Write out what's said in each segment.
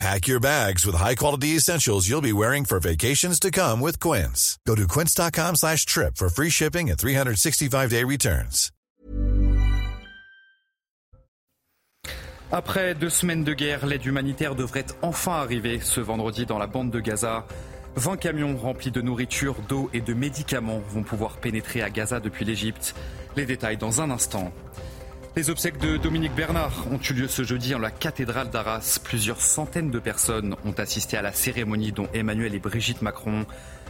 Pack your bags with high-quality essentials you'll be wearing for vacations to come with Quince. Go to quince.com slash trip for free shipping and 365-day returns. Après deux semaines de guerre, l'aide humanitaire devrait enfin arriver ce vendredi dans la bande de Gaza. 20 camions remplis de nourriture, d'eau et de médicaments vont pouvoir pénétrer à Gaza depuis l'Égypte. Les détails dans un instant. Les obsèques de Dominique Bernard ont eu lieu ce jeudi en la cathédrale d'Arras. Plusieurs centaines de personnes ont assisté à la cérémonie dont Emmanuel et Brigitte Macron.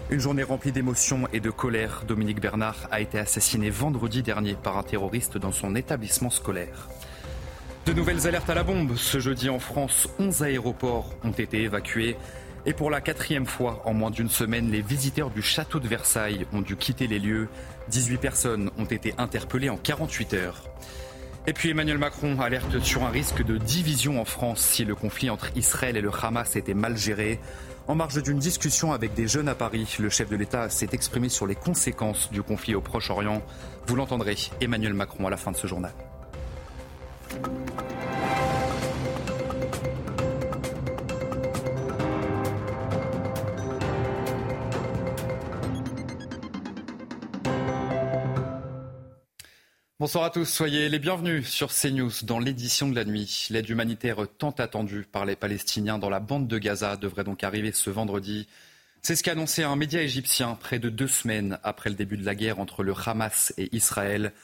Une journée remplie d'émotions et de colère. Dominique Bernard a été assassiné vendredi dernier par un terroriste dans son établissement scolaire. De nouvelles alertes à la bombe. Ce jeudi en France, 11 aéroports ont été évacués. Et pour la quatrième fois en moins d'une semaine, les visiteurs du château de Versailles ont dû quitter les lieux. 18 personnes ont été interpellées en 48 heures. Et puis Emmanuel Macron alerte sur un risque de division en France si le conflit entre Israël et le Hamas était mal géré. En marge d'une discussion avec des jeunes à Paris, le chef de l'État s'est exprimé sur les conséquences du conflit au Proche-Orient. Vous l'entendrez, Emmanuel Macron à la fin de ce journal. Bonsoir à tous, soyez les bienvenus sur CNews dans l'édition de la nuit. L'aide humanitaire tant attendue par les Palestiniens dans la bande de Gaza devrait donc arriver ce vendredi. C'est ce qu'a annoncé un média égyptien près de deux semaines après le début de la guerre entre le Hamas et Israël.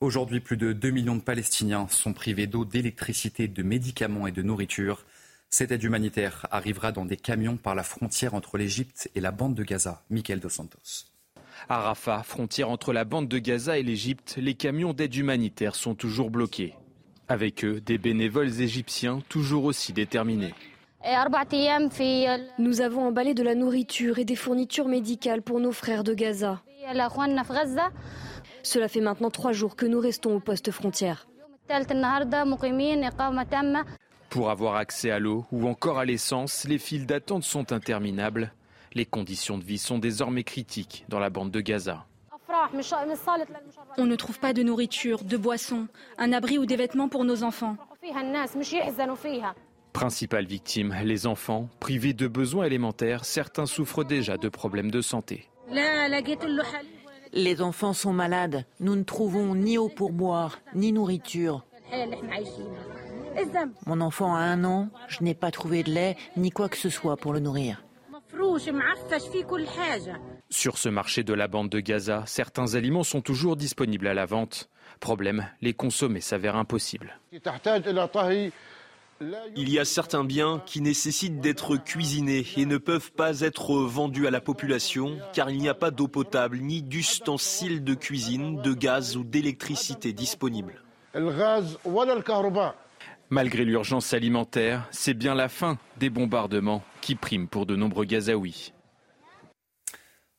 Aujourd'hui, plus de 2 millions de Palestiniens sont privés d'eau, d'électricité, de médicaments et de nourriture. Cette aide humanitaire arrivera dans des camions par la frontière entre l'Égypte et la bande de Gaza. Michael Dos Santos. À Rafah, frontière entre la bande de Gaza et l'Égypte, les camions d'aide humanitaire sont toujours bloqués. Avec eux, des bénévoles égyptiens toujours aussi déterminés. Nous avons emballé de la nourriture et des fournitures médicales pour nos frères de Gaza. Cela fait maintenant trois jours que nous restons au poste frontière. Pour avoir accès à l'eau ou encore à l'essence, les files d'attente sont interminables. Les conditions de vie sont désormais critiques dans la bande de Gaza. On ne trouve pas de nourriture, de boissons, un abri ou des vêtements pour nos enfants. Principale victime, les enfants. Privés de besoins élémentaires, certains souffrent déjà de problèmes de santé. Les enfants sont malades. Nous ne trouvons ni eau pour boire, ni nourriture. Mon enfant a un an, je n'ai pas trouvé de lait, ni quoi que ce soit pour le nourrir. Sur ce marché de la bande de Gaza, certains aliments sont toujours disponibles à la vente. Problème, les consommer s'avère impossible. Il y a certains biens qui nécessitent d'être cuisinés et ne peuvent pas être vendus à la population car il n'y a pas d'eau potable ni d'ustensiles de cuisine, de gaz ou d'électricité disponibles. Malgré l'urgence alimentaire, c'est bien la fin des bombardements qui prime pour de nombreux Gazaouis.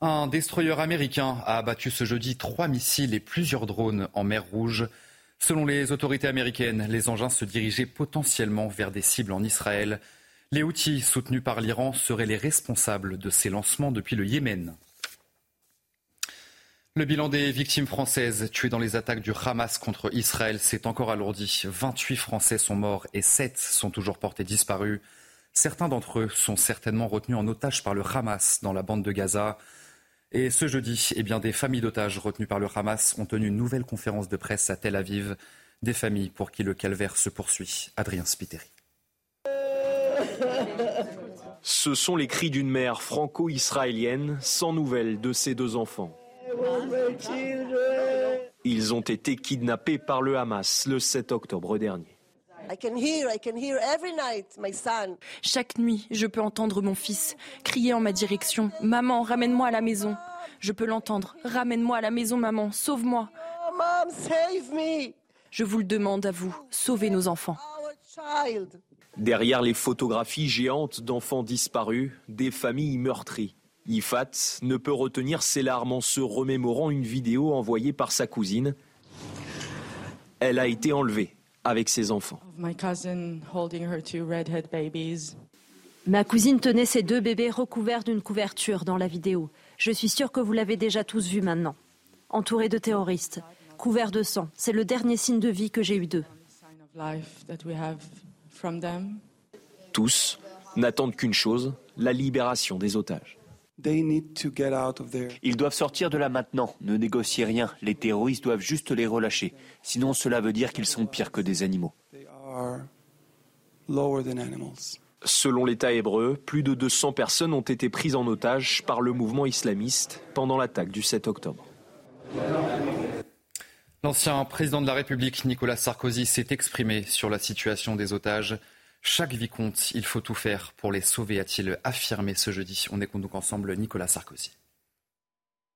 Un destroyer américain a abattu ce jeudi trois missiles et plusieurs drones en mer Rouge. Selon les autorités américaines, les engins se dirigeaient potentiellement vers des cibles en Israël. Les outils soutenus par l'Iran seraient les responsables de ces lancements depuis le Yémen. Le bilan des victimes françaises tuées dans les attaques du Hamas contre Israël s'est encore alourdi. 28 Français sont morts et 7 sont toujours portés disparus. Certains d'entre eux sont certainement retenus en otage par le Hamas dans la bande de Gaza. Et ce jeudi, eh bien, des familles d'otages retenues par le Hamas ont tenu une nouvelle conférence de presse à Tel Aviv. Des familles pour qui le calvaire se poursuit. Adrien Spiteri. Ce sont les cris d'une mère franco-israélienne sans nouvelles de ses deux enfants. Ils ont été kidnappés par le Hamas le 7 octobre dernier. Chaque nuit, je peux entendre mon fils crier en ma direction Maman, ramène-moi à la maison. Je peux l'entendre Ramène-moi à la maison, maman, sauve-moi. Je vous le demande à vous, sauvez nos enfants. Derrière les photographies géantes d'enfants disparus, des familles meurtries. Ifat ne peut retenir ses larmes en se remémorant une vidéo envoyée par sa cousine. Elle a été enlevée avec ses enfants. Ma cousine tenait ses deux bébés recouverts d'une couverture dans la vidéo. Je suis sûre que vous l'avez déjà tous vu maintenant. Entourés de terroristes, couverts de sang. C'est le dernier signe de vie que j'ai eu d'eux. Tous n'attendent qu'une chose, la libération des otages. Ils doivent sortir de là maintenant. Ne négociez rien. Les terroristes doivent juste les relâcher. Sinon, cela veut dire qu'ils sont pires que des animaux. Selon l'État hébreu, plus de 200 personnes ont été prises en otage par le mouvement islamiste pendant l'attaque du 7 octobre. L'ancien président de la République, Nicolas Sarkozy, s'est exprimé sur la situation des otages. Chaque vie compte, il faut tout faire pour les sauver, a-t-il affirmé ce jeudi. On écoute donc ensemble Nicolas Sarkozy.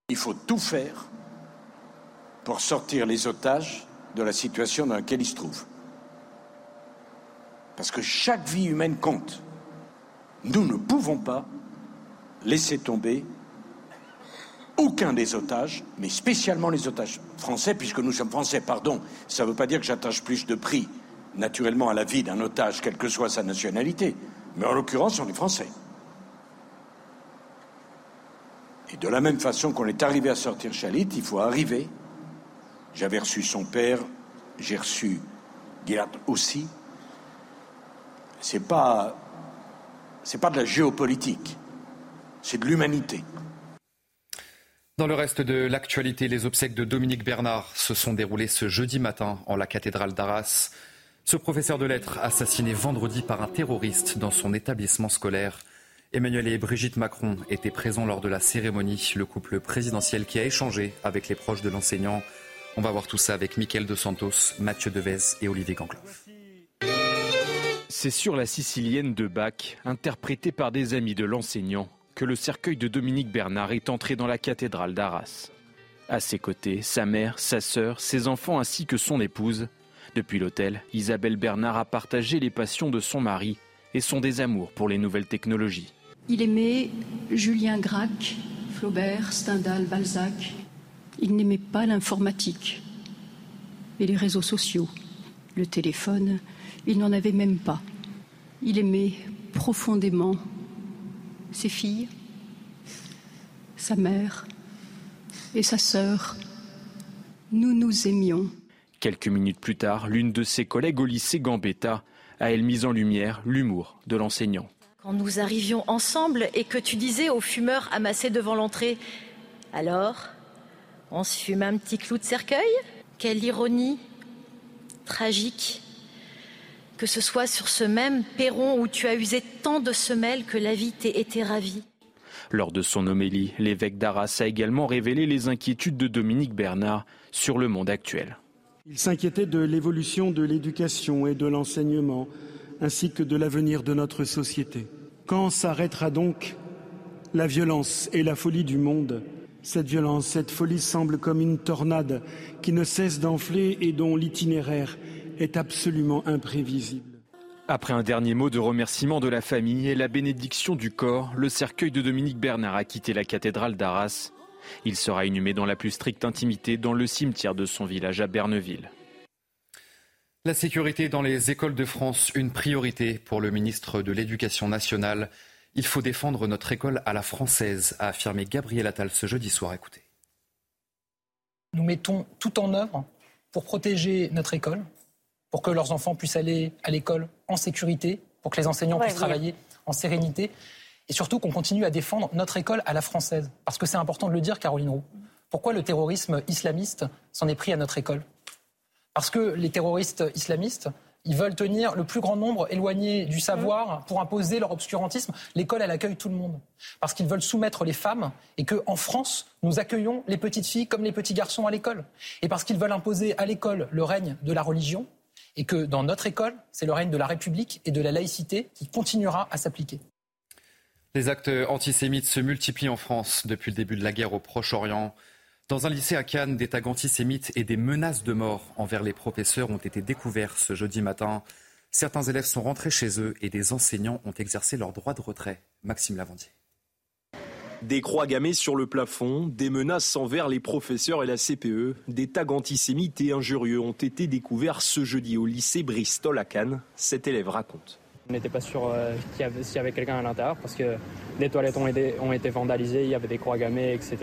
Il faut tout faire pour sortir les otages de la situation dans laquelle ils se trouvent. Parce que chaque vie humaine compte. Nous ne pouvons pas laisser tomber aucun des otages, mais spécialement les otages français, puisque nous sommes français, pardon, ça ne veut pas dire que j'attache plus de prix naturellement à la vie d'un otage, quelle que soit sa nationalité. Mais en l'occurrence, on est français. Et de la même façon qu'on est arrivé à sortir Chalit, il faut arriver. J'avais reçu son père, j'ai reçu Gilad aussi. C'est pas, c'est pas de la géopolitique, c'est de l'humanité. Dans le reste de l'actualité, les obsèques de Dominique Bernard se sont déroulées ce jeudi matin en la cathédrale d'Arras. Ce professeur de lettres assassiné vendredi par un terroriste dans son établissement scolaire. Emmanuel et Brigitte Macron étaient présents lors de la cérémonie, le couple présidentiel qui a échangé avec les proches de l'enseignant. On va voir tout ça avec Mickaël De Santos, Mathieu Devez et Olivier Gangloff. C'est sur la Sicilienne de Bach, interprétée par des amis de l'enseignant, que le cercueil de Dominique Bernard est entré dans la cathédrale d'Arras. À ses côtés, sa mère, sa sœur, ses enfants ainsi que son épouse, depuis l'hôtel, Isabelle Bernard a partagé les passions de son mari et son désamour pour les nouvelles technologies. Il aimait Julien Gracq, Flaubert, Stendhal, Balzac. Il n'aimait pas l'informatique et les réseaux sociaux. Le téléphone, il n'en avait même pas. Il aimait profondément ses filles, sa mère et sa sœur. Nous nous aimions. Quelques minutes plus tard, l'une de ses collègues au lycée Gambetta a elle mis en lumière l'humour de l'enseignant. Quand nous arrivions ensemble et que tu disais aux fumeurs amassés devant l'entrée Alors, on se fume un petit clou de cercueil? Quelle ironie tragique que ce soit sur ce même perron où tu as usé tant de semelles que la vie t'ait été ravie. Lors de son homélie, l'évêque d'Arras a également révélé les inquiétudes de Dominique Bernard sur le monde actuel. Il s'inquiétait de l'évolution de l'éducation et de l'enseignement, ainsi que de l'avenir de notre société. Quand s'arrêtera donc la violence et la folie du monde? Cette violence, cette folie semble comme une tornade qui ne cesse d'enfler et dont l'itinéraire est absolument imprévisible. Après un dernier mot de remerciement de la famille et la bénédiction du corps, le cercueil de Dominique Bernard a quitté la cathédrale d'Arras il sera inhumé dans la plus stricte intimité dans le cimetière de son village à Berneville. La sécurité dans les écoles de France, une priorité pour le ministre de l'Éducation nationale. Il faut défendre notre école à la française, a affirmé Gabriel Attal ce jeudi soir. Écoutez. Nous mettons tout en œuvre pour protéger notre école, pour que leurs enfants puissent aller à l'école en sécurité, pour que les enseignants puissent travailler en sérénité et surtout qu'on continue à défendre notre école à la française. Parce que c'est important de le dire, Caroline Roux. Pourquoi le terrorisme islamiste s'en est pris à notre école? Parce que les terroristes islamistes, ils veulent tenir le plus grand nombre éloigné du savoir pour imposer leur obscurantisme. L'école, elle accueille tout le monde. Parce qu'ils veulent soumettre les femmes et qu'en France, nous accueillons les petites filles comme les petits garçons à l'école. Et parce qu'ils veulent imposer à l'école le règne de la religion et que dans notre école, c'est le règne de la République et de la laïcité qui continuera à s'appliquer. Les actes antisémites se multiplient en France depuis le début de la guerre au Proche-Orient. Dans un lycée à Cannes, des tags antisémites et des menaces de mort envers les professeurs ont été découverts ce jeudi matin. Certains élèves sont rentrés chez eux et des enseignants ont exercé leur droit de retrait. Maxime Lavandier. Des croix gammées sur le plafond, des menaces envers les professeurs et la CPE, des tags antisémites et injurieux ont été découverts ce jeudi au lycée Bristol à Cannes. Cet élève raconte. On n'était pas sûr euh, s'il y avait quelqu'un à l'intérieur parce que les toilettes ont ont été vandalisées, il y avait des croix gammées, etc.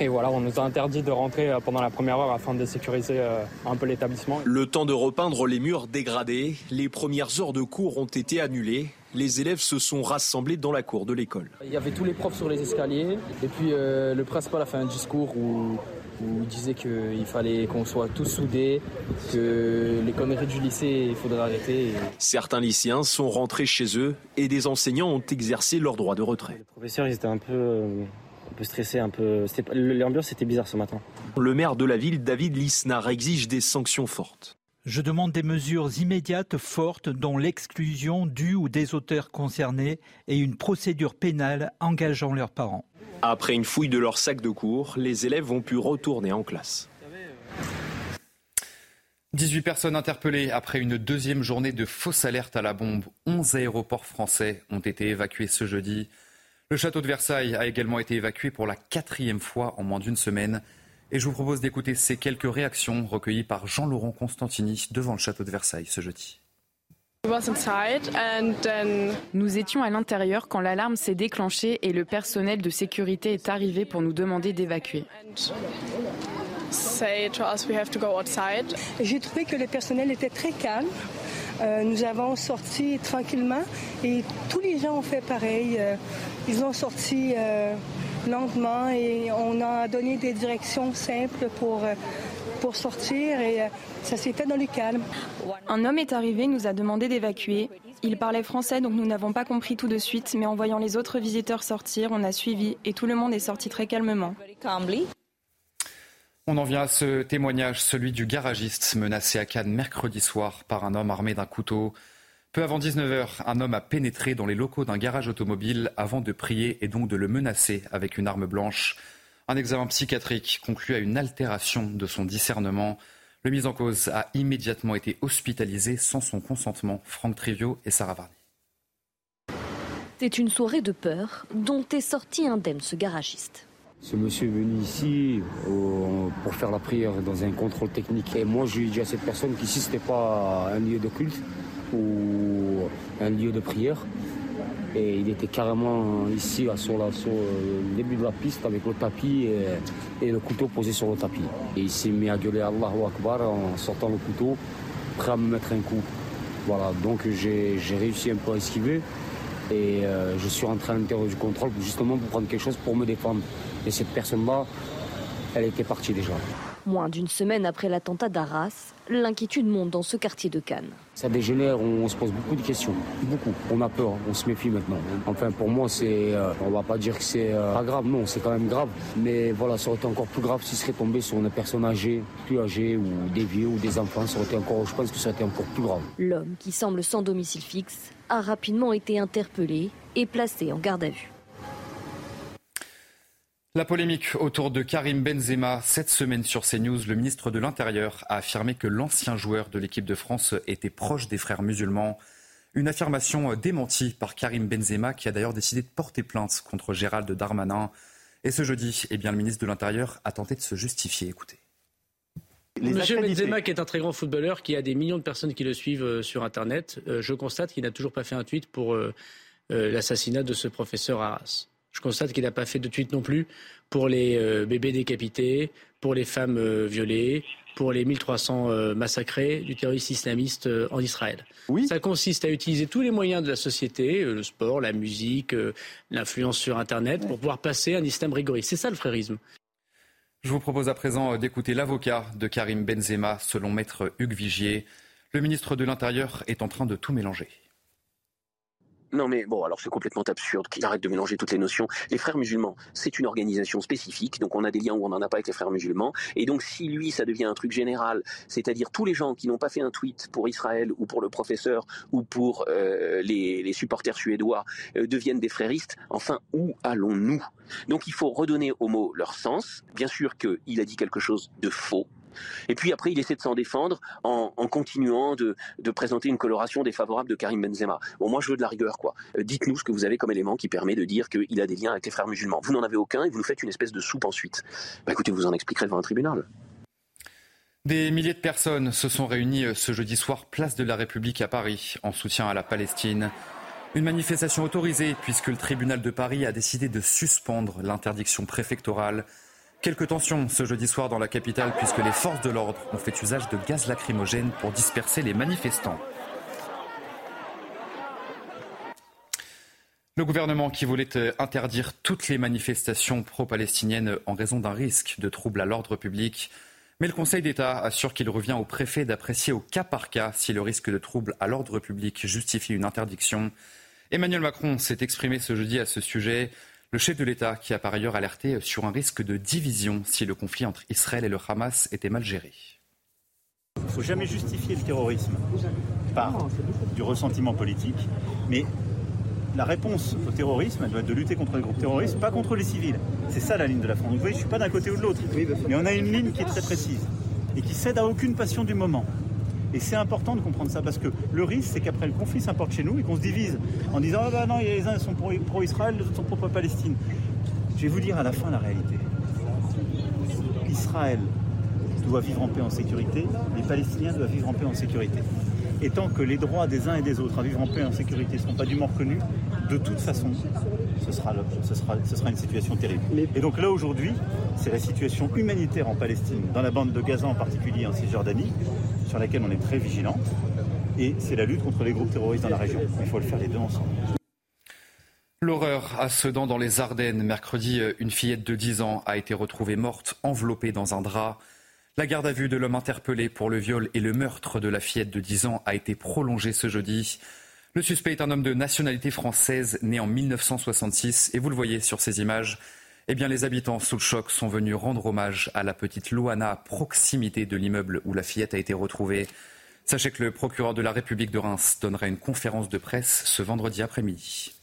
Et voilà, on nous a interdit de rentrer euh, pendant la première heure afin de sécuriser euh, un peu l'établissement. Le temps de repeindre les murs dégradés, les premières heures de cours ont été annulées. Les élèves se sont rassemblés dans la cour de l'école. Il y avait tous les profs sur les escaliers et puis le principal a fait un discours où où il disait qu'il fallait qu'on soit tous soudés, que les conneries du lycée, il faudrait arrêter. Certains lycéens sont rentrés chez eux et des enseignants ont exercé leur droit de retrait. Les professeurs, ils étaient un peu, un peu stressés, un peu. L'ambiance était bizarre ce matin. Le maire de la ville, David Lisnard, exige des sanctions fortes. Je demande des mesures immédiates fortes dont l'exclusion du ou des auteurs concernés et une procédure pénale engageant leurs parents. Après une fouille de leur sac de cours, les élèves ont pu retourner en classe. 18 personnes interpellées après une deuxième journée de fausse alerte à la bombe. 11 aéroports français ont été évacués ce jeudi. Le château de Versailles a également été évacué pour la quatrième fois en moins d'une semaine. Et je vous propose d'écouter ces quelques réactions recueillies par Jean-Laurent Constantini devant le château de Versailles ce jeudi. Nous étions à l'intérieur quand l'alarme s'est déclenchée et le personnel de sécurité est arrivé pour nous demander d'évacuer. J'ai trouvé que le personnel était très calme. Euh, nous avons sorti tranquillement et tous les gens ont fait pareil. Euh, ils ont sorti euh, lentement et on a donné des directions simples pour pour sortir et ça s'est fait dans le calme. Un homme est arrivé, nous a demandé d'évacuer. Il parlait français, donc nous n'avons pas compris tout de suite, mais en voyant les autres visiteurs sortir, on a suivi et tout le monde est sorti très calmement. On en vient à ce témoignage, celui du garagiste menacé à Cannes mercredi soir par un homme armé d'un couteau. Peu avant 19h, un homme a pénétré dans les locaux d'un garage automobile avant de prier et donc de le menacer avec une arme blanche. Un examen psychiatrique conclut à une altération de son discernement. Le mis en cause a immédiatement été hospitalisé sans son consentement. Franck Trivio et Sarah Varny. C'est une soirée de peur dont est sorti indemne ce garagiste. Ce monsieur est venu ici pour faire la prière dans un contrôle technique. Et moi, je lui dit à cette personne qu'ici, ce n'était pas un lieu de culte ou un lieu de prière. Et il était carrément ici, sur, le début de la piste, avec le tapis et, le couteau posé sur le tapis. Et il s'est mis à gueuler Allahu Akbar en sortant le couteau, prêt à me mettre un coup. Voilà, donc j'ai réussi un peu à esquiver. Et euh, je suis rentré à l'intérieur du contrôle justement pour prendre quelque chose pour me défendre. Et cette personne-là, elle était partie déjà. Moins d'une semaine après l'attentat d'Arras, l'inquiétude monte dans ce quartier de Cannes. Ça dégénère, on, se pose beaucoup de questions, beaucoup. On a peur, on se méfie maintenant. Enfin, pour moi, c'est, euh, on va pas dire que c'est euh, pas grave, non, c'est quand même grave. Mais voilà, ça aurait été encore plus grave s'il serait tombé sur une personne âgée, plus âgée, ou des vieux ou des enfants. Ça aurait été encore, je pense que ça aurait été encore plus grave. L'homme, qui semble sans domicile fixe, a rapidement été interpellé et placé en garde à vue. La polémique autour de Karim Benzema, cette semaine sur CNews, le ministre de l'Intérieur a affirmé que l'ancien joueur de l'équipe de France était proche des frères musulmans. Une affirmation démentie par Karim Benzema, qui a d'ailleurs décidé de porter plainte contre Gérald Darmanin. Et ce jeudi, eh bien, le ministre de l'Intérieur a tenté de se justifier. Écoutez. Monsieur Benzema, qui est un très grand footballeur, qui a des millions de personnes qui le suivent euh, sur Internet, euh, je constate qu'il n'a toujours pas fait un tweet pour euh, l'assassinat de ce professeur Arras. Je constate qu'il n'a pas fait de tweet non plus pour les euh, bébés décapités, pour les femmes euh, violées, pour les 1300 euh, massacrés du terroriste islamiste en Israël. Oui. Ça consiste à utiliser tous les moyens de la société, le sport, la musique, l'influence sur Internet, pour pouvoir passer un islam rigoriste. C'est ça le frérisme. Je vous propose à présent d'écouter l'avocat de Karim Benzema, selon maître Hugues Vigier. Le ministre de l'Intérieur est en train de tout mélanger. Non mais bon, alors c'est complètement absurde qu'il arrête de mélanger toutes les notions. Les frères musulmans, c'est une organisation spécifique, donc on a des liens où on n'en a pas avec les frères musulmans. Et donc si lui, ça devient un truc général, c'est-à-dire tous les gens qui n'ont pas fait un tweet pour Israël ou pour le professeur ou pour euh, les, supporters suédois euh, deviennent des fréristes, enfin où allons-nous? Donc il faut redonner aux mots leur sens. Bien sûr qu'il a dit quelque chose de faux, Et puis après, il essaie de s'en défendre en, continuant de, présenter une coloration défavorable de Karim Benzema. Bon, moi, je veux de la rigueur, quoi. Euh, dites-nous ce que vous avez comme élément qui permet de dire qu'il a des liens avec les frères musulmans. Vous n'en avez aucun et vous nous faites une espèce de soupe ensuite. Bah, écoutez, vous en expliquerez devant un tribunal. Des milliers de personnes se sont réunies euh, ce jeudi soir place de la République à Paris en soutien à la Palestine. Une manifestation autorisée puisque le tribunal de Paris a décidé de suspendre l'interdiction préfectorale. Quelques tensions ce jeudi soir dans la capitale puisque les forces de l'ordre ont fait usage de gaz lacrymogène pour disperser les manifestants. Le gouvernement qui voulait euh, interdire toutes les manifestations pro-palestiniennes en raison d'un risque de trouble à l'ordre public mais le Conseil d'État assure qu'il revient au préfet d'apprécier au cas par cas si le risque de trouble à l'ordre public justifie une interdiction. Emmanuel Macron s'est exprimé ce jeudi à ce sujet. Le chef de l'État qui a par ailleurs alerté sur un risque de division si le conflit entre Israël et le Hamas était mal géré. Il ne faut jamais justifier le terrorisme par du ressentiment politique, mais la réponse au terrorisme, doit être de lutter contre les groupes terroristes, pas contre les civils. C'est ça la ligne de la France. vous voyez, je ne suis pas d'un côté ou de l'autre. Mais on a une ligne qui est très précise et qui cède à aucune passion du moment. Et c'est important de comprendre ça parce que le risque, c'est qu'après le conflit s'importe chez nous et qu'on se divise en disant Ah bah non, les uns sont pro-Israël, les autres sont pro-Palestine. Je vais vous dire à la fin la réalité. Israël doit vivre en paix en sécurité, les Palestiniens doivent vivre en paix en sécurité. Et tant que les droits des uns et des autres à vivre en paix et en sécurité ne seront pas dûment reconnus, de toute façon, ce sera, ce sera, ce sera une situation terrible. Et donc là, aujourd'hui, c'est la situation humanitaire en Palestine, dans la bande de Gaza en particulier, en Cisjordanie, sur laquelle on est très vigilant. Et c'est la lutte contre les groupes terroristes dans la région. Il faut le faire les deux ensemble. L'horreur à Sedan dans les Ardennes. Mercredi, une fillette de 10 ans a été retrouvée morte, enveloppée dans un drap. La garde à vue de l'homme interpellé pour le viol et le meurtre de la fillette de 10 ans a été prolongée ce jeudi. Le suspect est un homme de nationalité française né en 1966 et vous le voyez sur ces images. Eh bien, les habitants sous le choc sont venus rendre hommage à la petite Loana à proximité de l'immeuble où la fillette a été retrouvée. Sachez que le procureur de la République de Reims donnera une conférence de presse ce vendredi après-midi.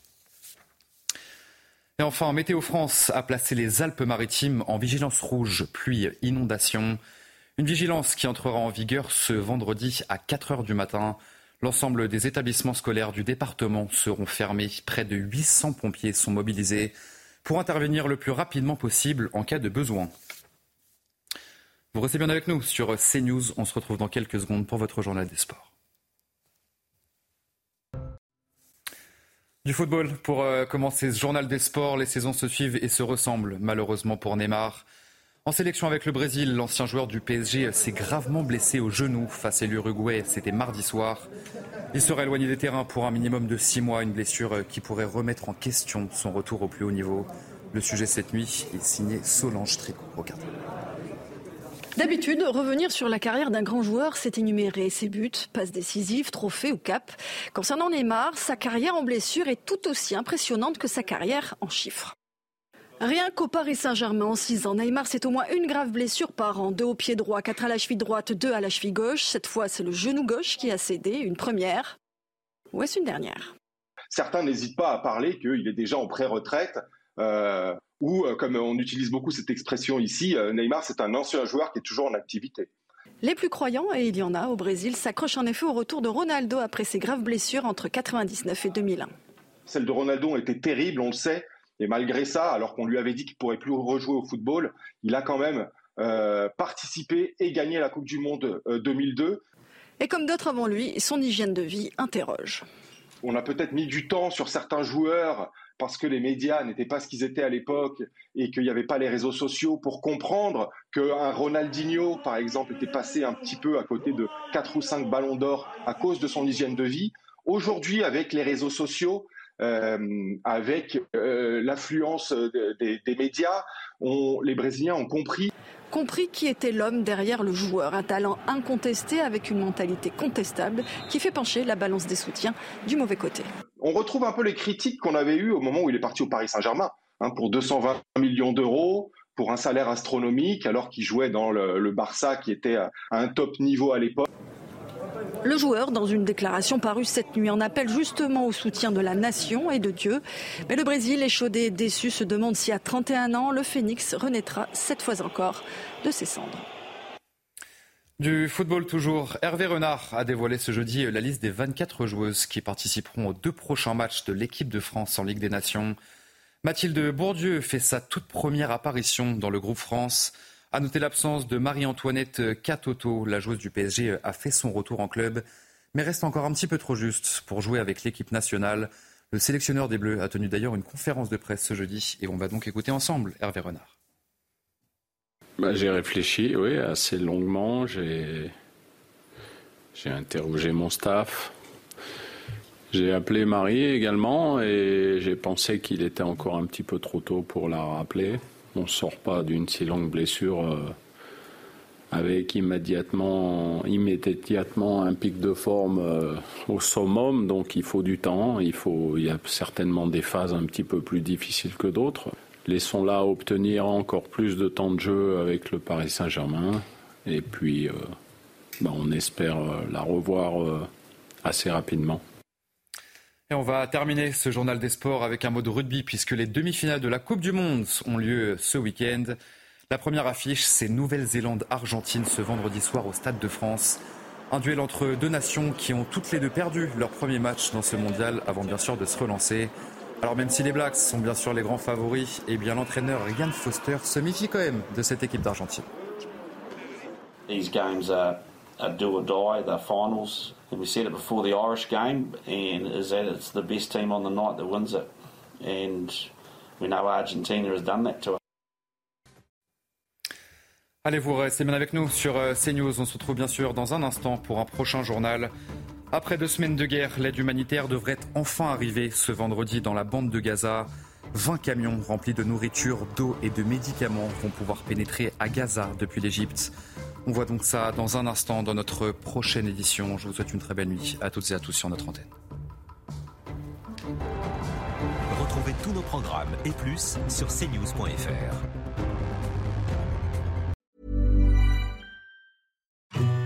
Et enfin, Météo France a placé les Alpes-Maritimes en vigilance rouge, pluie, inondation. Une vigilance qui entrera en vigueur ce vendredi à 4 heures du matin. L'ensemble des établissements scolaires du département seront fermés. Près de 800 pompiers sont mobilisés pour intervenir le plus rapidement possible en cas de besoin. Vous restez bien avec nous sur CNews. On se retrouve dans quelques secondes pour votre journal des sports. Du football pour euh, commencer ce journal des sports. Les saisons se suivent et se ressemblent malheureusement pour Neymar. En sélection avec le Brésil, l'ancien joueur du PSG s'est gravement blessé au genou face à l'Uruguay. C'était mardi soir. Il sera éloigné des terrains pour un minimum de six mois, une blessure qui pourrait remettre en question son retour au plus haut niveau. Le sujet cette nuit est signé Solange Tricot. D'habitude, revenir sur la carrière d'un grand joueur, c'est énumérer ses buts, passes décisives, trophées ou cap. Concernant Neymar, sa carrière en blessure est tout aussi impressionnante que sa carrière en chiffres. Rien qu'au Paris Saint-Germain en 6 ans, Neymar c'est au moins une grave blessure par an. Deux au pied droit, quatre à la cheville droite, deux à la cheville gauche. Cette fois, c'est le genou gauche qui a cédé. Une première. Ou est-ce une dernière? Certains n'hésitent pas à parler qu'il est déjà en pré-retraite. Euh, ou, euh, comme on utilise beaucoup cette expression ici, euh, Neymar, c'est un ancien joueur qui est toujours en activité. Les plus croyants, et il y en a au Brésil, s'accrochent en effet au retour de Ronaldo après ses graves blessures entre 1999 et 2001. Celle de Ronaldo était terrible, on le sait. Et malgré ça, alors qu'on lui avait dit qu'il pourrait plus rejouer au football, il a quand même euh, participé et gagné la Coupe du Monde 2002. Euh, et comme d'autres avant lui, son hygiène de vie interroge. On a peut-être mis du temps sur certains joueurs parce que les médias n'étaient pas ce qu'ils étaient à l'époque et qu'il n'y avait pas les réseaux sociaux pour comprendre qu'un Ronaldinho, par exemple, était passé un petit peu à côté de 4 ou 5 ballons d'or à cause de son hygiène de vie. Aujourd'hui, avec les réseaux sociaux, euh, avec euh, l'affluence des, médias, les Brésiliens ont compris compris qui était l'homme derrière le joueur, un talent incontesté avec une mentalité contestable qui fait pencher la balance des soutiens du mauvais côté. On retrouve un peu les critiques qu'on avait eues au moment où il est parti au Paris Saint-Germain, hein, pour 220 millions d'euros, pour un salaire astronomique, alors qu'il jouait dans le, le Barça qui était à un top niveau à l'époque. Le joueur, dans une déclaration parue cette nuit, en appelle justement au soutien de la nation et de Dieu. Mais le Brésil, échaudé et déçu, se demande si à 31 ans, le phénix renaîtra cette fois encore de ses cendres. Du football toujours, Hervé Renard a dévoilé ce jeudi la liste des 24 joueuses qui participeront aux deux prochains matchs de l'équipe de France en Ligue des Nations. Mathilde Bourdieu fait sa toute première apparition dans le groupe France. A noter l'absence de Marie-Antoinette Catoto, la joueuse du PSG a fait son retour en club, mais reste encore un petit peu trop juste pour jouer avec l'équipe nationale. Le sélectionneur des Bleus a tenu d'ailleurs une conférence de presse ce jeudi et on va donc écouter ensemble Hervé Renard. Bah, j'ai réfléchi, oui, assez longuement. J'ai, interrogé mon staff. J'ai appelé Marie également et j'ai pensé qu'il était encore un petit peu trop tôt pour la rappeler. On ne sort pas d'une si longue blessure euh, avec immédiatement, immédiatement un pic de forme euh, au summum, donc il faut du temps. Il, faut, il y a certainement des phases un petit peu plus difficiles que d'autres. Laissons-la obtenir encore plus de temps de jeu avec le Paris Saint-Germain. Et puis, euh, bah, on espère la revoir assez rapidement. On va terminer ce journal des sports avec un mot de rugby, puisque les demi-finales de la Coupe du Monde ont lieu ce week-end. La première affiche, c'est Nouvelle-Zélande-Argentine ce vendredi soir au Stade de France. Un duel entre deux nations qui ont toutes les deux perdu leur premier match dans ce mondial avant bien sûr de se relancer. Alors même si les Blacks sont bien sûr les grands favoris, eh bien l'entraîneur Ryan Foster se méfie quand même de cette équipe d'Argentine. Do or die, they're finals. And we said it before the Irish game, and is that it's the best team on the night that wins it. And we know Argentina has done that to us. Allez, vous restez bien avec nous sur euh, CNews. On se retrouve bien sûr dans un instant pour un prochain journal. Après deux semaines de guerre, l'aide humanitaire devrait enfin arriver ce vendredi dans la bande de Gaza. 20 camions remplis de nourriture, d'eau et de médicaments vont pouvoir pénétrer à Gaza depuis l'Égypte. On voit donc ça dans un instant dans notre prochaine édition. Je vous souhaite une très belle nuit à toutes et à tous sur notre antenne. Retrouvez tous nos programmes et plus sur cnews.fr.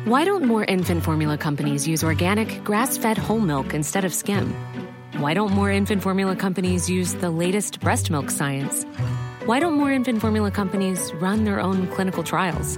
Why don't more infant formula companies use organic, grass fed whole milk instead of skim? Why don't more infant formula companies use the latest breast milk science? Why don't more infant formula companies run their own clinical trials?